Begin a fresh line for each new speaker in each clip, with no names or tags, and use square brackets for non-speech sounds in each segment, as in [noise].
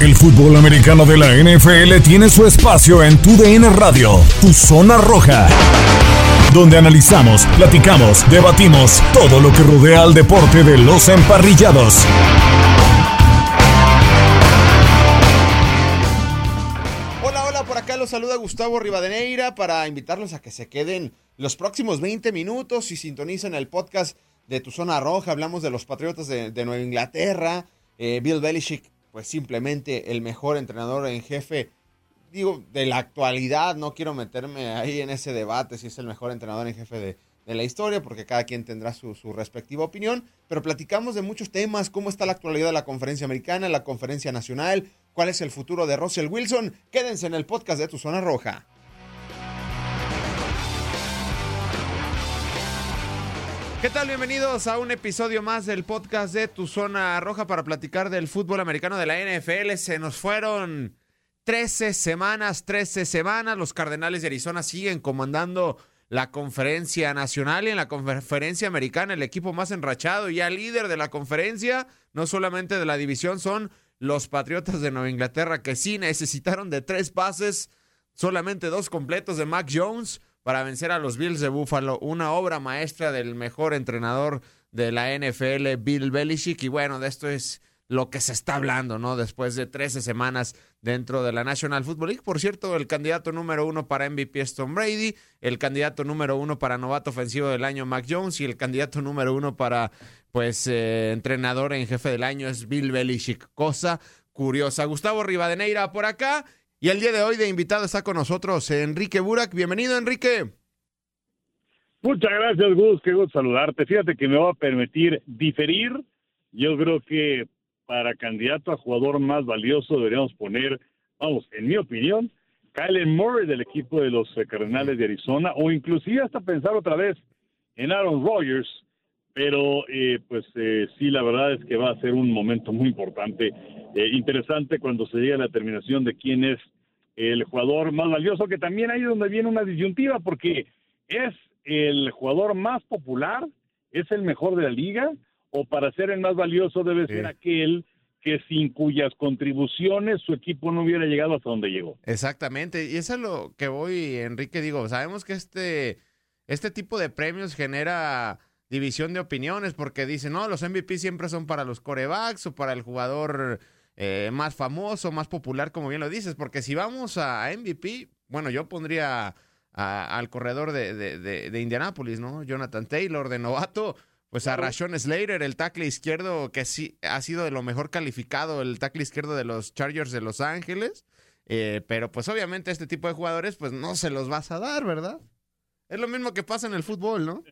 El fútbol americano de la NFL tiene su espacio en Tu DN Radio, Tu Zona Roja, donde analizamos, platicamos, debatimos todo lo que rodea al deporte de los emparrillados.
Hola, hola, por acá los saluda Gustavo Rivadeneira para invitarlos a que se queden los próximos 20 minutos y sintonicen el podcast de Tu Zona Roja. Hablamos de los Patriotas de, Nueva Inglaterra, eh, Bill Belichick pues simplemente el mejor entrenador en jefe, digo, de la actualidad, no quiero meterme ahí en ese debate si es el mejor entrenador en jefe de, de la historia, porque cada quien tendrá su, su, respectiva opinión, pero platicamos de muchos temas, cómo está la actualidad de la conferencia americana, la conferencia nacional, cuál es el futuro de Russell Wilson. Quédense en el podcast de Tu Zona Roja. ¿Qué tal? Bienvenidos a un episodio más del podcast de Tu Zona Roja para platicar del fútbol americano de la NFL. Se nos fueron 13 semanas, 13 semanas. Los Cardenales de Arizona siguen comandando la conferencia nacional y en la conferencia americana el equipo más enrachado y ya líder de la conferencia, no solamente de la división, son los Patriotas de Nueva Inglaterra que sí necesitaron de tres pases, solamente dos completos de Mac Jones para vencer a los Bills de Buffalo. Una obra maestra del mejor entrenador de la NFL, Bill Belichick. Y bueno, de esto es lo que se está hablando, ¿no? Después de 13 semanas dentro de la National Football League. Por cierto, el candidato número uno para MVP es Tom Brady, el candidato número uno para novato ofensivo del año, Mac Jones, y el candidato número uno para, pues, eh, entrenador en jefe del año es Bill Belichick. Cosa curiosa. Gustavo Rivadeneira por acá. Y el día de hoy de invitado está con nosotros Enrique Burak. Bienvenido, Enrique.
Muchas gracias, Gus. Qué gusto saludarte. Fíjate que me va a permitir diferir. Yo creo que para candidato a jugador más valioso deberíamos poner, vamos, en mi opinión, Kylen Murray del equipo de los Cardenales de Arizona, o inclusive hasta pensar otra vez en Aaron Rodgers, pero eh, pues eh, sí, la verdad es que va a ser un momento muy importante, eh, interesante cuando se llegue a la terminación de quién es el jugador más valioso, que también ahí es donde viene una disyuntiva, porque es el jugador más popular, es el mejor de la liga, o para ser el más valioso debe ser aquel que sin cuyas contribuciones su equipo no hubiera llegado hasta donde llegó.
Exactamente, y eso es lo que voy, Enrique, digo, sabemos que este, este tipo de premios genera división de opiniones porque dicen, no, los MVP siempre son para los corebacks o para el jugador eh, más famoso, más popular, como bien lo dices, porque si vamos a MVP, bueno, yo pondría a, al corredor de, de, de, de Indianápolis, ¿no? Jonathan Taylor, de novato, pues a Rashon Slater, el tackle izquierdo, que sí ha sido de lo mejor calificado, el tackle izquierdo de los Chargers de Los Ángeles. Eh, pero pues obviamente este tipo de jugadores, pues no se los vas a dar, ¿verdad? Es lo mismo que pasa en el fútbol, ¿no?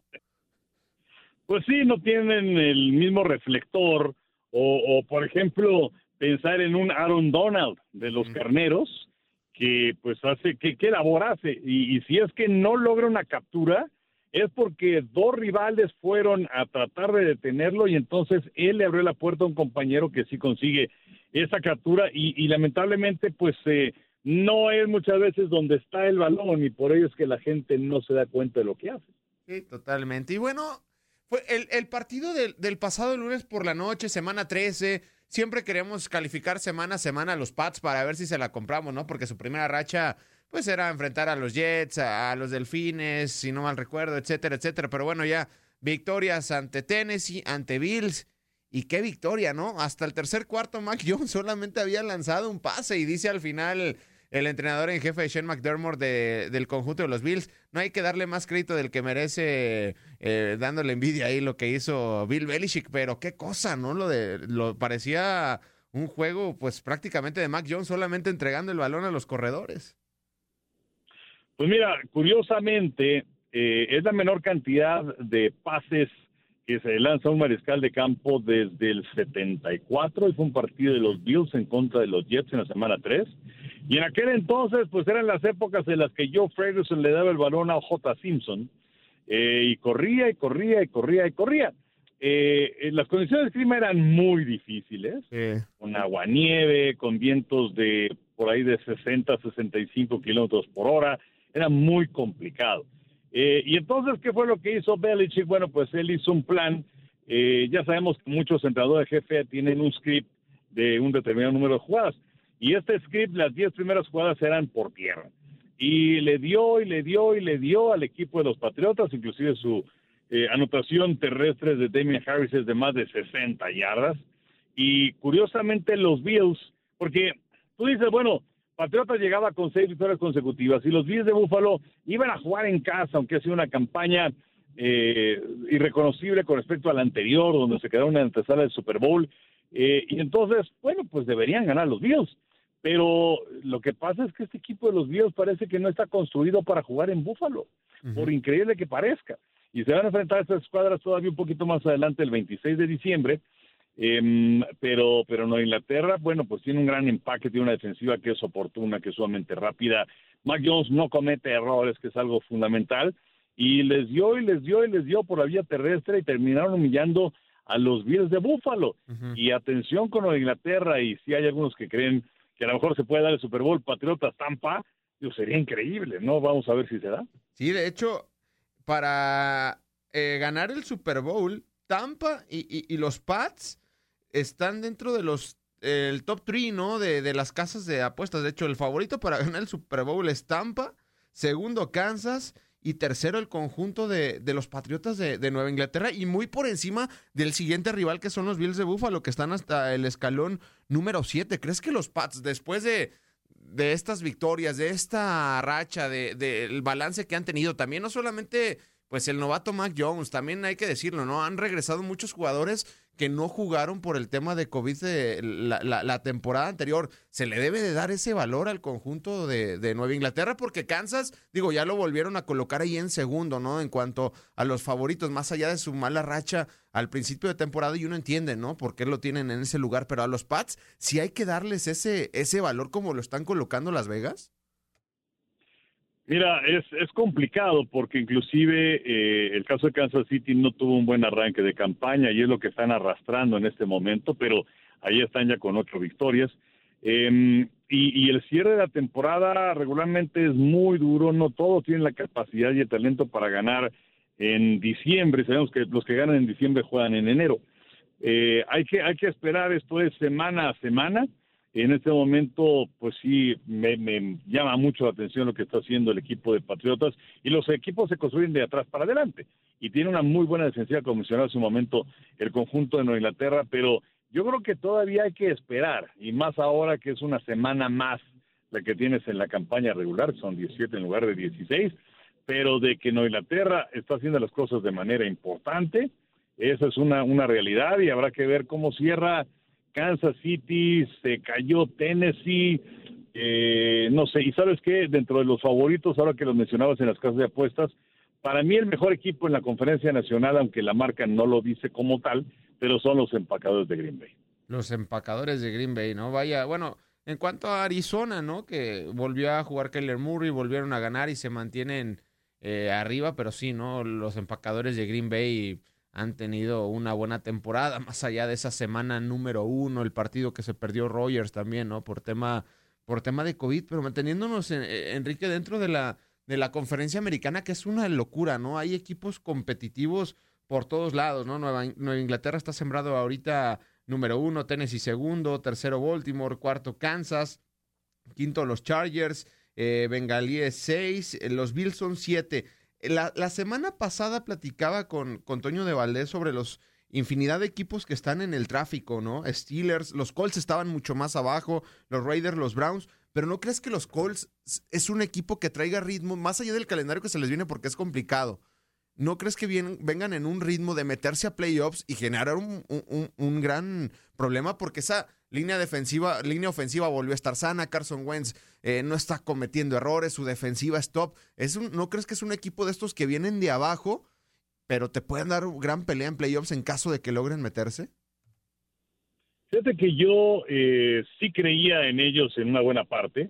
Pues sí, no tienen el mismo reflector. O, o por ejemplo, pensar en un Aaron Donald de los mm. Carneros, que pues hace, que, que labor hace. Y, y si es que no logra una captura, es porque dos rivales fueron a tratar de detenerlo y entonces él le abrió la puerta a un compañero que sí consigue esa captura y, y lamentablemente pues eh, no es muchas veces donde está el balón y por ello es que la gente no se da cuenta de lo que hace.
Sí, totalmente. Y bueno, fue el, el partido del, del, pasado lunes por la noche, semana 13, siempre queremos calificar semana a semana a los Pats para ver si se la compramos, ¿no? Porque su primera racha pues era enfrentar a los Jets, a, a, los Delfines, si no mal recuerdo, etcétera, etcétera. Pero bueno, ya victorias ante Tennessee, ante Bills. Y qué victoria, ¿no? Hasta el tercer cuarto, Mac Jones solamente había lanzado un pase y dice al final el entrenador en jefe de Shane McDermott de, del conjunto de los Bills, no hay que darle más crédito del que merece eh, dándole envidia ahí lo que hizo Bill Belichick, pero qué cosa, ¿no? Lo de lo parecía un juego pues prácticamente de Mac Jones solamente entregando el balón a los corredores.
Pues mira, curiosamente, eh, es la menor cantidad de pases que se lanza un mariscal de campo desde el 74 y fue un partido de los Bills en contra de los Jets en la semana 3. Y en aquel entonces, pues eran las épocas en las que Joe Ferguson le daba el balón a J. Simpson eh, y corría y corría y corría y corría. Eh, las condiciones de clima eran muy difíciles, con agua nieve, con vientos de por ahí de 60 65 kilómetros por hora, era muy complicado. Eh, y entonces, ¿qué fue lo que hizo Belichick? Bueno, pues él hizo un plan. Eh, ya sabemos que muchos entrenadores jefe tienen un script de un determinado número de jugadas. Y este script, las 10 primeras jugadas eran por tierra. Y le dio y le dio y le dio al equipo de los Patriotas, inclusive su eh, anotación terrestre de Damian Harris es de más de 60 yardas. Y curiosamente los Bills, porque tú dices, bueno, Patriotas llegaba con seis victorias consecutivas y los Bills de Búfalo iban a jugar en casa, aunque ha sido una campaña eh, irreconocible con respecto a la anterior, donde se quedaron en la antesala del Super Bowl. Eh, y entonces, bueno, pues deberían ganar los Bills. Pero lo que pasa es que este equipo de los Bills parece que no está construido para jugar en Búfalo, por increíble que parezca. Y se van a enfrentar a estas escuadras todavía un poquito más adelante, el 26 de diciembre. Eh, pero, pero no Inglaterra, bueno, pues tiene un gran empaque, tiene una defensiva que es oportuna, que es sumamente rápida. Mac Jones no comete errores, que es algo fundamental. Y les dio y les dio y les dio por la vía terrestre y terminaron humillando a los Bills de Búfalo. Y atención con lo Inglaterra, y si hay algunos que creen que a lo mejor se puede dar el Super Bowl Patriotas Tampa, sería increíble, ¿no? Vamos a ver si se da.
Sí, de hecho, para eh, ganar el Super Bowl, Tampa y, los Pats están dentro de los el top 3, ¿no? De, las casas de apuestas. De hecho, el favorito para [laughs] ganar el Super Bowl es Tampa, segundo Kansas y tercero el conjunto de, los Patriotas de, de, Nueva Inglaterra y muy por encima del siguiente rival que son los Bills de Buffalo, que están hasta el escalón número 7. ¿Crees que los Pats, después de, de estas victorias, de esta racha, del de, balance que han tenido, también no solamente pues el novato Mac Jones, también hay que decirlo, ¿no? Han regresado muchos jugadores que no jugaron por el tema de COVID de la, temporada anterior. Se le debe de dar ese valor al conjunto de, de, Nueva Inglaterra porque Kansas, digo, ya lo volvieron a colocar ahí en segundo, ¿no? En cuanto a los favoritos, más allá de su mala racha al principio de temporada y uno entiende, ¿no? Por qué lo tienen en ese lugar, pero a los Pats sí hay que darles ese, ese valor como lo están colocando Las Vegas.
Mira, es, es complicado porque inclusive eh, el caso de Kansas City no tuvo un buen arranque de campaña y es lo que están arrastrando en este momento, pero ahí están ya con ocho victorias. Em, y, el cierre de la temporada regularmente es muy duro, no todos tienen la capacidad y el talento para ganar en diciembre, sabemos que los que ganan en diciembre juegan en enero. Eh, hay, que, hay que esperar, esto es semana a semana, en este momento, pues sí, me, llama mucho la atención lo que está haciendo el equipo de Patriotas y los equipos se construyen de atrás para adelante y tiene una muy buena defensiva, como mencionaba hace un momento, el conjunto de Nueva Inglaterra, pero yo creo que todavía hay que esperar y más ahora que es una semana más la que tienes en la campaña regular, son 17 en lugar de 16, pero de que Nueva Inglaterra está haciendo las cosas de manera importante, esa es una, una realidad y habrá que ver cómo cierra Kansas City, se cayó Tennessee, eh, no sé, y sabes qué, dentro de los favoritos, ahora que los mencionabas en las casas de apuestas, para mí el mejor equipo en la conferencia nacional, aunque la marca no lo dice como tal, pero son los empacadores de Green Bay.
Los empacadores de Green Bay, ¿no? Vaya, bueno, en cuanto a Arizona, ¿no? Que volvió a jugar Keller Murray, volvieron a ganar y se mantienen eh, arriba, pero sí, ¿no? Los empacadores de Green Bay han tenido una buena temporada, más allá de esa semana número uno, el partido que se perdió Rogers también, ¿no? Por tema, por tema de COVID, pero manteniéndonos, en, eh, Enrique, dentro de la, de la conferencia americana, que es una locura, ¿no? Hay equipos competitivos por todos lados, ¿no? Nueva, Inglaterra está sembrado ahorita número uno, Tennessee segundo, tercero Baltimore, cuarto Kansas, quinto los Chargers, eh, Bengalíes seis, eh, los Bills son siete. La, semana pasada platicaba con, con Toño de Valdés sobre los infinidad de equipos que están en el tráfico, ¿no? Steelers, los Colts estaban mucho más abajo, los Raiders, los Browns, pero ¿no crees que los Colts es un equipo que traiga ritmo más allá del calendario que se les viene porque es complicado? ¿No crees que vengan en un ritmo de meterse a playoffs y generar un, un gran problema? Porque esa Línea defensiva, línea ofensiva volvió a estar sana. Carson Wentz eh, no está cometiendo errores. Su defensiva es top. Es ¿No crees que es un equipo de estos que vienen de abajo pero te pueden dar gran pelea en playoffs en caso de que logren meterse.
Fíjate que yo eh, sí creía en ellos en una buena parte,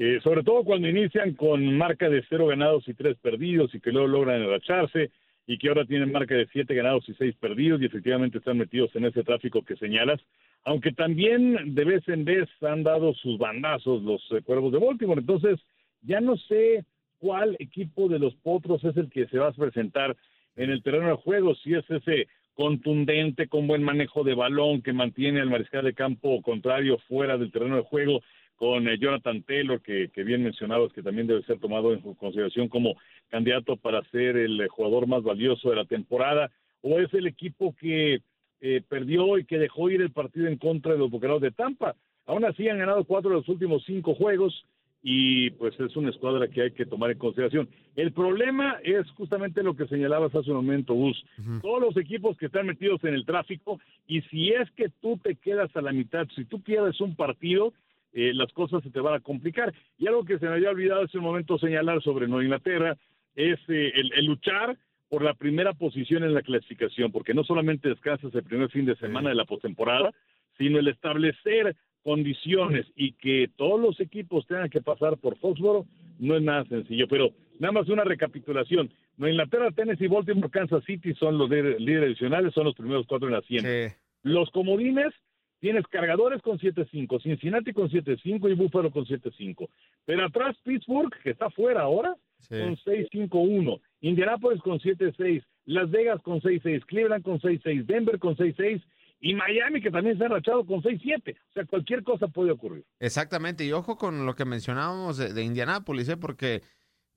eh, sobre todo cuando inician con marca de cero ganados y tres perdidos y que luego logran enracharse y que ahora tienen marca de siete ganados y seis perdidos y efectivamente están metidos en ese tráfico que señalas, aunque también de vez en vez han dado sus bandazos los eh, cuervos de Baltimore. Entonces, ya no sé cuál equipo de los potros es el que se va a presentar en el terreno de juego, si es ese contundente, con buen manejo de balón, que mantiene al mariscal de campo contrario fuera del terreno de juego, con eh, Jonathan Taylor, que, que bien mencionabas, que también debe ser tomado en consideración como candidato para ser el eh, jugador más valioso de la temporada, o es el equipo que eh, perdió y que dejó ir el partido en contra de los Bucaneros de Tampa. Aún así han ganado cuatro de los últimos cinco juegos, y pues es una escuadra que hay que tomar en consideración. El problema es justamente lo que señalabas hace un momento, Gus. Todos los equipos que están metidos en el tráfico y si es que tú te quedas a la mitad, si tú pierdes un partido, eh, las cosas se te van a complicar. Y algo que se me había olvidado hace un momento señalar sobre Nueva Inglaterra es eh, el, luchar por la primera posición en la clasificación, porque no solamente descansas el primer fin de semana de la postemporada, sino el establecer condiciones y que todos los equipos tengan que pasar por Foxboro no es nada sencillo. Pero nada más una recapitulación. Nueva Inglaterra, Tennessee, Baltimore, Kansas City son los líderes adicionales, son los primeros cuatro en la 100. Los comodines, tienes cargadores con 7-5, Cincinnati con 7-5 y Buffalo con 7-5. Pero atrás Pittsburgh, que está fuera ahora, con 6-5-1. Indianapolis con 7-6. Las Vegas con 6-6. Cleveland con 6-6. Denver con 6-6 y Miami que también se ha rachado con 6-7. O sea, cualquier cosa puede ocurrir.
Exactamente, y ojo con lo que mencionábamos de, de Indianápolis, ¿eh? porque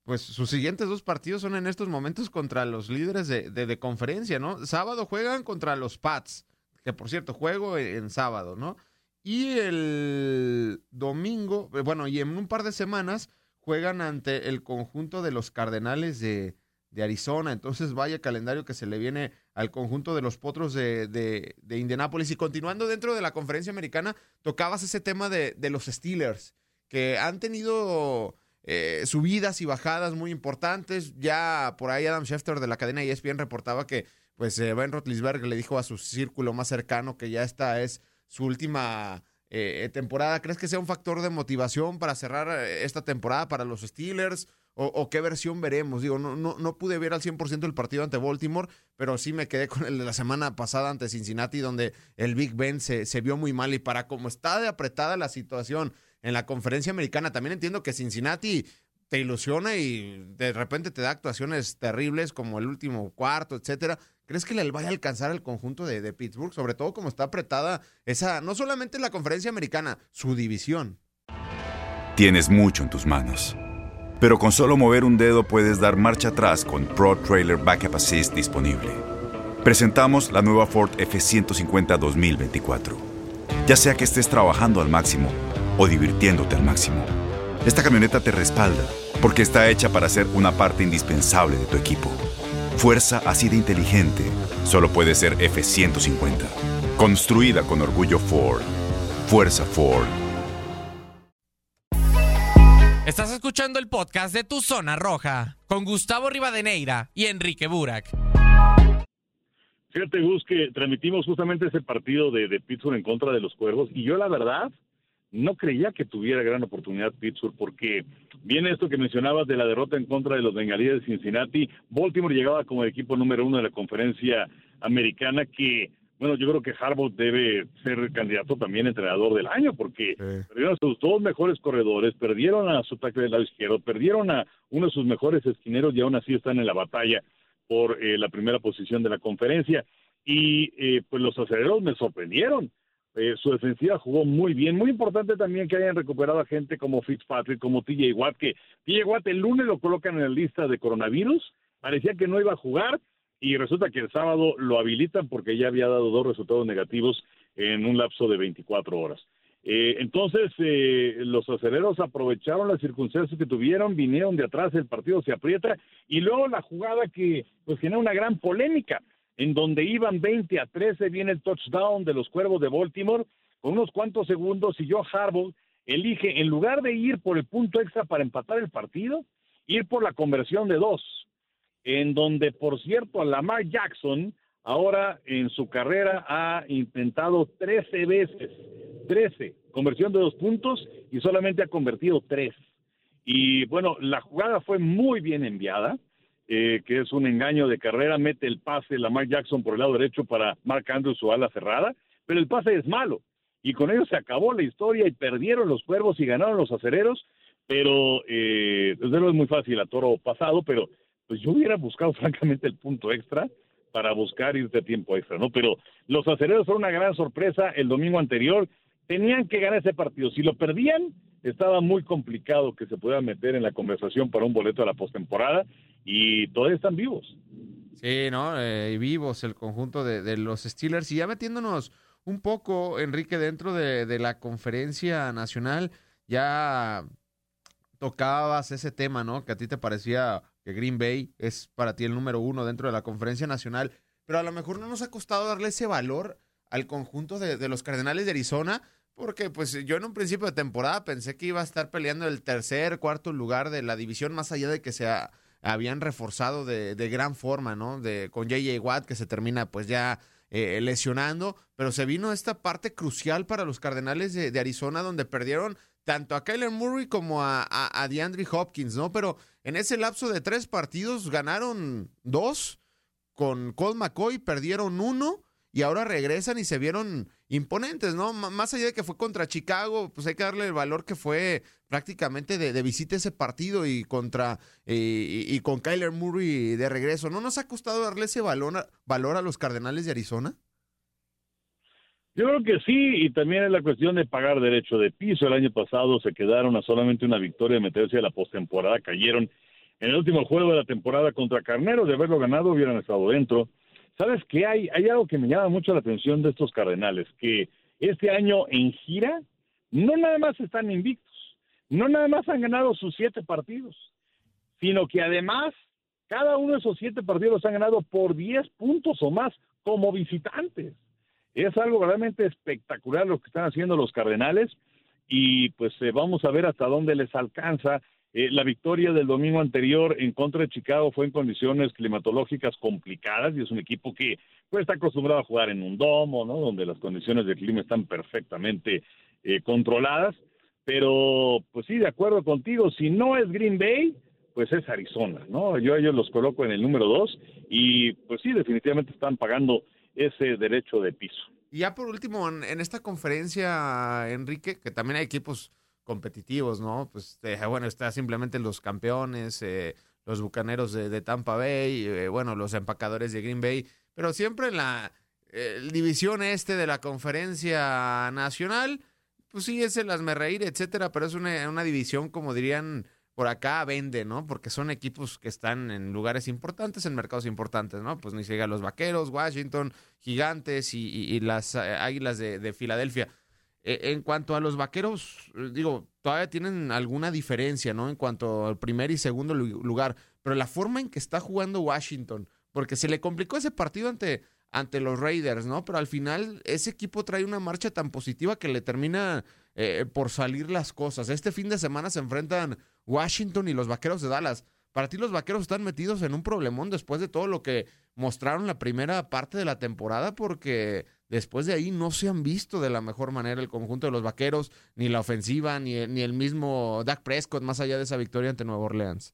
pues sus siguientes dos partidos son en estos momentos contra los líderes de, de, conferencia, ¿no? Sábado juegan contra los Pats, que por cierto juego en, sábado, ¿no? Y el domingo, eh, bueno, y en un par de semanas juegan ante el conjunto de los Cardenales de, Arizona. Entonces, vaya calendario que se le viene al conjunto de los potros de, de, Indianápolis. Y continuando dentro de la conferencia americana, tocabas ese tema de, de los Steelers, que han tenido eh, subidas y bajadas muy importantes. Ya por ahí Adam Schefter de la cadena ESPN reportaba que pues eh, Ben Rotlisberg le dijo a su círculo más cercano que ya esta es su última eh, temporada. ¿Crees que sea un factor de motivación para cerrar esta temporada para los Steelers? o, qué versión veremos. Digo, no, no, no pude ver al 100% el partido ante Baltimore, pero sí me quedé con el de la semana pasada ante Cincinnati, donde el Big Ben se, se vio muy mal. Y para cómo está de apretada la situación en la conferencia americana, también entiendo que Cincinnati te ilusiona y de repente te da actuaciones terribles como el último cuarto, etcétera. ¿Crees que le vaya a alcanzar el conjunto de, de Pittsburgh? Sobre todo como está apretada esa, no solamente la conferencia americana, su división.
Tienes mucho en tus manos pero con solo mover un dedo puedes dar marcha atrás con Pro Trailer Backup Assist disponible. Presentamos la nueva Ford F150 2024. Ya sea que estés trabajando al máximo o divirtiéndote al máximo, esta camioneta te respalda porque está hecha para ser una parte indispensable de tu equipo. Fuerza así de inteligente solo puede ser F150. Construida con orgullo Ford. Fuerza Ford.
Estás escuchando el podcast de Tu Zona Roja con Gustavo Rivadeneira y Enrique Burak.
Fíjate, Gus, que transmitimos justamente ese partido de, de, Pittsburgh en contra de los Cuervos y yo la verdad no creía que tuviera gran oportunidad Pittsburgh porque viene esto que mencionabas de la derrota en contra de los bengalíes de Cincinnati. Baltimore llegaba como el equipo número uno de la conferencia americana que bueno, yo creo que Harbaugh debe ser candidato también entrenador del año, porque perdieron a sus dos mejores corredores, perdieron a su ataque del lado izquierdo, perdieron a uno de sus mejores esquineros y aún así están en la batalla por eh, la primera posición de la conferencia. Y eh, pues los aceleros me sorprendieron. Eh, su defensiva jugó muy bien. Muy importante también que hayan recuperado a gente como Fitzpatrick, como TJ Watt, que TJ Watt el lunes lo colocan en la lista de coronavirus. Parecía que no iba a jugar y resulta que el sábado lo habilitan porque ya había dado dos resultados negativos en un lapso de 24 horas. Eh, entonces, eh, los aceleros aprovecharon las circunstancias que tuvieron, vinieron de atrás, el partido se aprieta, y luego la jugada que pues genera una gran polémica, en donde iban 20 a 13, viene el touchdown de los Cuervos de Baltimore, con unos cuantos segundos, y Joe Harbaugh elige, en lugar de ir por el punto extra para empatar el partido, ir por la conversión de dos en donde, por cierto, Lamar Jackson ahora en su carrera ha intentado 13 veces, 13, conversión de dos puntos y solamente ha convertido tres. Y bueno, la jugada fue muy bien enviada, eh, que es un engaño de carrera, mete el pase Lamar Jackson por el lado derecho para Mark Andrews su ala cerrada, pero el pase es malo. Y con ello se acabó la historia y perdieron los cuervos y ganaron los acereros, pero eh, desde luego es muy fácil a toro pasado, pero pues yo hubiera buscado [laughs] francamente el punto extra para buscar irte a tiempo extra, ¿no? Pero los acereros fueron una gran sorpresa el domingo anterior, tenían que ganar ese partido, si lo perdían, estaba muy complicado que se pueda meter en la conversación para un boleto a la postemporada y todavía están vivos.
Sí, ¿no? Eh, vivos el conjunto de, de, los Steelers y ya metiéndonos un poco, Enrique, dentro de, de la conferencia nacional, ya tocabas ese tema, ¿no? Que a ti te parecía que Green Bay es para ti el número uno dentro de la conferencia nacional, pero a lo mejor no nos ha costado darle ese valor al conjunto de, de los Cardenales de Arizona, porque pues yo en un principio de temporada pensé que iba a estar peleando el tercer, cuarto lugar de la división, más allá de que se ha, habían reforzado de, de, gran forma, ¿no? De, con JJ Watt, que se termina pues ya eh, lesionando, pero se vino esta parte crucial para los Cardenales de, de Arizona, donde perdieron tanto a Kyler Murray como a, a, a, DeAndre Hopkins, ¿no? Pero en ese lapso de tres partidos ganaron dos, con Colt McCoy perdieron uno y ahora regresan y se vieron imponentes, ¿no? Más allá de que fue contra Chicago, pues hay que darle el valor que fue prácticamente de, de visita ese partido y contra eh, y, y, con Kyler Murray de regreso. ¿No nos ha costado darle ese valor a, valor a los Cardenales de Arizona?
Yo creo que sí, y también es la cuestión de pagar derecho de piso. El año pasado se quedaron a solamente una victoria de meterse a la postemporada, cayeron en el último juego de la temporada contra Carneros, de haberlo ganado hubieran estado dentro. ¿Sabes qué? Hay, hay algo que me llama mucho la atención de estos Cardenales, que este año en gira no nada más están invictos, no nada más han ganado sus siete partidos, sino que además cada uno de esos siete partidos han ganado por diez puntos o más como visitantes. Es algo realmente espectacular lo que están haciendo los Cardenales y pues eh, vamos a ver hasta dónde les alcanza. Eh, la victoria del domingo anterior en contra de Chicago fue en condiciones climatológicas complicadas y es un equipo que pues está acostumbrado a jugar en un domo, ¿no? Donde las condiciones de clima están perfectamente eh, controladas. Pero pues sí, de acuerdo contigo, si no es Green Bay, pues es Arizona, ¿no? Yo a ellos los coloco en el número dos y pues sí, definitivamente están pagando ese derecho de piso.
Y ya por último, en, en, esta conferencia, Enrique, que también hay equipos competitivos, ¿no? Pues eh, bueno, está simplemente los campeones, eh, los bucaneros de, Tampa Bay, eh, bueno, los empacadores de Green Bay, pero siempre en la división este de la conferencia nacional, pues sí, es el asmerreír, etcétera, pero es una, división, como dirían por acá vende, ¿no? Porque son equipos que están en lugares importantes, en mercados importantes, ¿no? Pues ni se diga los Vaqueros, Washington, Gigantes y, las eh, Águilas de Filadelfia. Eh, en cuanto a los Vaqueros, digo, todavía tienen alguna diferencia, ¿no? En cuanto al primer y segundo lugar, pero la forma en que está jugando Washington, porque se le complicó ese partido ante, ante los Raiders, ¿no? Pero al final ese equipo trae una marcha tan positiva que le termina eh, por salir las cosas. Este fin de semana se enfrentan Washington y los Vaqueros de Dallas. Para ti los Vaqueros están metidos en un problemón después de todo lo que mostraron la primera parte de la temporada porque después de ahí no se han visto de la mejor manera el conjunto de los Vaqueros, ni la ofensiva, ni, ni el mismo Dak Prescott más allá de esa victoria ante Nueva Orleans.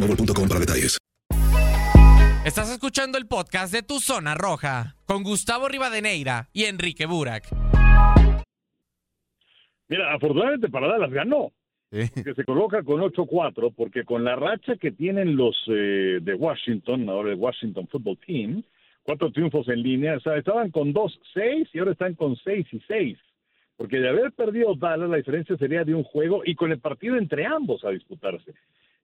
Mobile para detalles.
Estás escuchando el podcast de Tu Zona Roja con Gustavo Rivadeneira y Enrique Burak.
Mira, afortunadamente para Dallas ganó. Sí. Que se coloca con 8-4, porque con la racha que tienen los eh, de Washington, ahora el Washington Football Team, cuatro triunfos en línea, o sea, estaban con 2-6 y ahora están con 6 y 6. porque de haber perdido Dallas la diferencia sería de un juego y con el partido entre ambos a disputarse.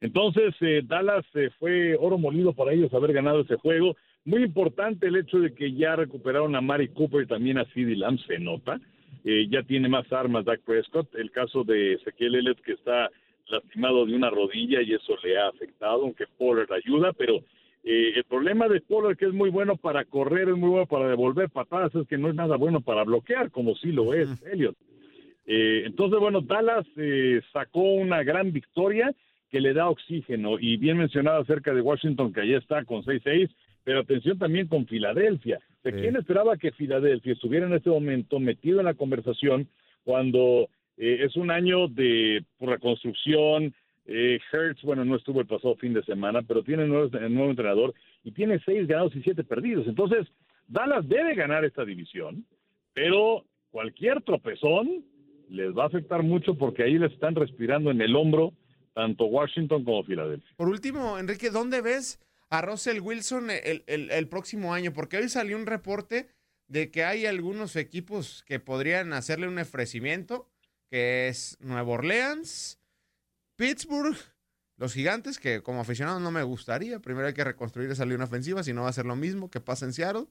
Entonces, eh, Dallas eh, fue oro molido para ellos haber ganado ese juego. Muy importante el hecho de que ya recuperaron a Mari Cooper y también a CeeDee Lamb, se nota. Eh, ya tiene más armas Dak Prescott. El caso de Ezequiel Elliott que está lastimado de una rodilla y eso le ha afectado, aunque Pollard ayuda, pero el problema de Pollard que es muy bueno para correr, es muy bueno para devolver patadas, es que no es nada bueno para bloquear, como sí lo es Elliott. entonces, bueno, Dallas sacó una gran victoria que le da oxígeno. Y bien mencionado acerca de Washington, que allá está con 6-6, pero atención también con Filadelfia. ¿De quién esperaba que Filadelfia estuviera en este momento metido en la conversación cuando eh, es un año de reconstrucción? Eh, Hertz, bueno, no estuvo el pasado fin de semana, pero tiene nuevo, nuevo entrenador y tiene seis ganados y siete perdidos. Entonces, Dallas debe ganar esta división, pero cualquier tropezón les va a afectar mucho porque ahí les están respirando en el hombro tanto Washington como Filadelfia.
Por último, Enrique, ¿dónde ves a Russell Wilson el, próximo año? Porque hoy salió un reporte de que hay algunos equipos que podrían hacerle un ofrecimiento, que es Nueva Orleans, Pittsburgh, los gigantes, que como aficionado no me gustaría. Primero hay que reconstruir esa línea ofensiva, si no va a ser lo mismo que pasa en Seattle.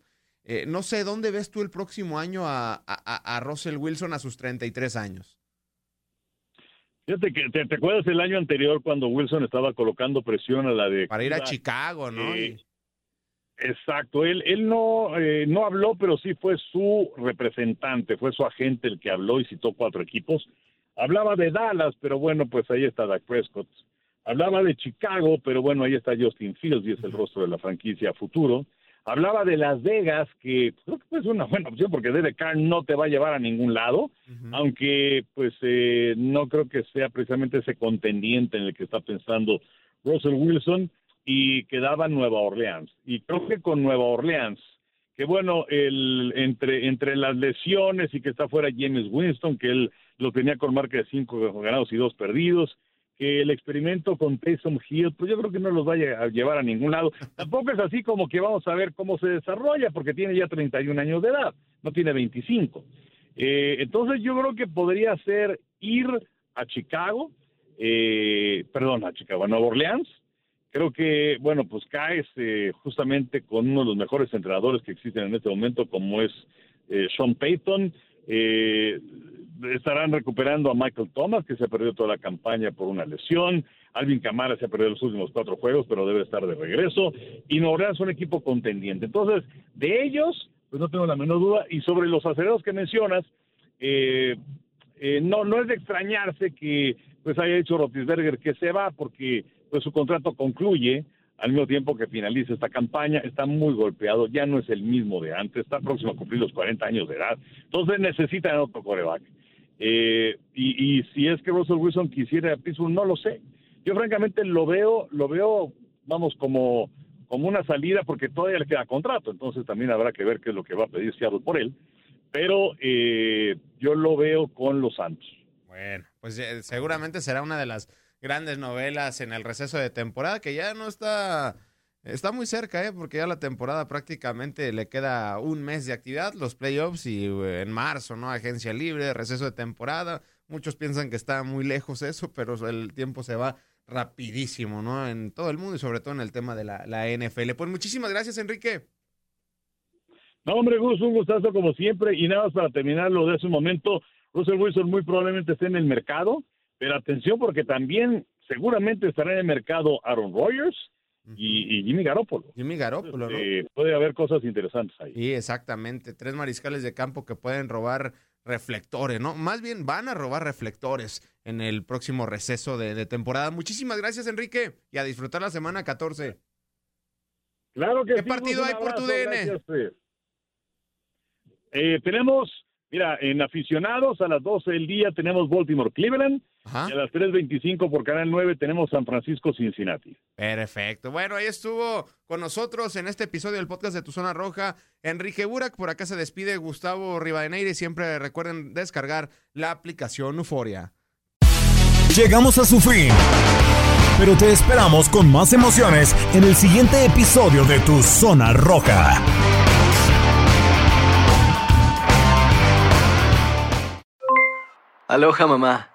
Eh, no sé, ¿dónde ves tú el próximo año a, a, a Russell Wilson a sus 33 años?
Fíjate que te, acuerdas el año anterior cuando Wilson estaba colocando presión a la de
para ir a Chicago, ¿no? Eh,
exacto, él él no eh, no habló, pero sí fue su representante, fue su agente el que habló y citó cuatro equipos. Hablaba de Dallas, pero bueno, pues ahí está Dak Prescott. Hablaba de Chicago, pero bueno, ahí está Justin Fields y es el rostro de la franquicia futuro. Hablaba de Las Vegas, que creo que es una buena opción porque Carr no te va a llevar a ningún lado, aunque pues eh, no creo que sea precisamente ese contendiente en el que está pensando Russell Wilson y quedaba Nueva Orleans. Y creo que con Nueva Orleans, que bueno, el, entre, entre las lesiones y que está fuera James Winston, que él lo tenía con marca de cinco ganados y dos perdidos, que el experimento con Taysom Hill, pues yo creo que no los vaya a llevar a ningún lado. [laughs] Tampoco es así como que vamos a ver cómo se desarrolla, porque tiene ya 31 años de edad, no tiene 25. Eh, entonces yo creo que podría ser ir a Chicago, eh, perdón, a Chicago, a Nueva Orleans. Creo que, bueno, pues caes eh, justamente con uno de los mejores entrenadores que existen en este momento, como es Sean Payton. Eh, estarán recuperando a Michael Thomas, que se perdió toda la campaña por una lesión. Alvin Camara se ha perdido los últimos cuatro juegos, pero debe estar de regreso. Y Nueva es un equipo contendiente. Entonces, de ellos, pues no tengo la menor duda. Y sobre los aceleros que mencionas, eh, eh, no, no es de extrañarse que pues haya dicho Rotisberger que se va porque pues su contrato concluye al mismo tiempo que finaliza esta campaña, está muy golpeado, ya no es el mismo de antes, está próximo a cumplir los 40 años de edad, entonces necesitan otro coreback. Eh, y, si es que Russell Wilson quisiera a no lo sé. Yo francamente lo veo, lo veo, vamos, como, como una salida porque todavía le queda contrato, entonces también habrá que ver qué es lo que va a pedir Seattle por él. Pero eh, yo lo veo con los Santos.
Bueno, pues eh, seguramente será una de las grandes novelas en el receso de temporada que ya no está Está muy cerca, ¿eh? porque ya la temporada prácticamente le queda un mes de actividad, los playoffs y eh, en marzo, ¿no? Agencia libre, receso de temporada. Muchos piensan que está muy lejos eso, pero el tiempo se va rapidísimo, ¿no? En todo el mundo y sobre todo en el tema de la, la NFL. Pues muchísimas gracias, Enrique.
No, hombre, Gus, un gustazo como siempre. Y nada más para terminar lo de ese momento, Russell Wilson muy probablemente esté en el mercado, pero atención porque también seguramente estará en el mercado Aaron Rodgers y, Jimmy Garoppolo.
Jimmy Garoppolo, ¿no?
Eh, puede haber cosas interesantes ahí.
Sí, exactamente. Tres mariscales de campo que pueden robar reflectores, ¿no? Más bien van a robar reflectores en el próximo receso de, temporada. Muchísimas gracias, Enrique, y a disfrutar la semana 14.
Claro que
¿Qué partido hay por tu DN?
Pues. Eh, tenemos Mira, en aficionados a las 12 del día tenemos Baltimore Cleveland y a las 3.25 por Canal 9 tenemos San Francisco Cincinnati.
Perfecto. Bueno, ahí estuvo con nosotros en este episodio del podcast de Tu Zona Roja Enrique Burak. Por acá se despide Gustavo Rivadeneira y siempre recuerden descargar la aplicación Euforia.
Llegamos a su fin. Pero te esperamos con más emociones en el siguiente episodio de Tu Zona Roja.
Aloha mamá.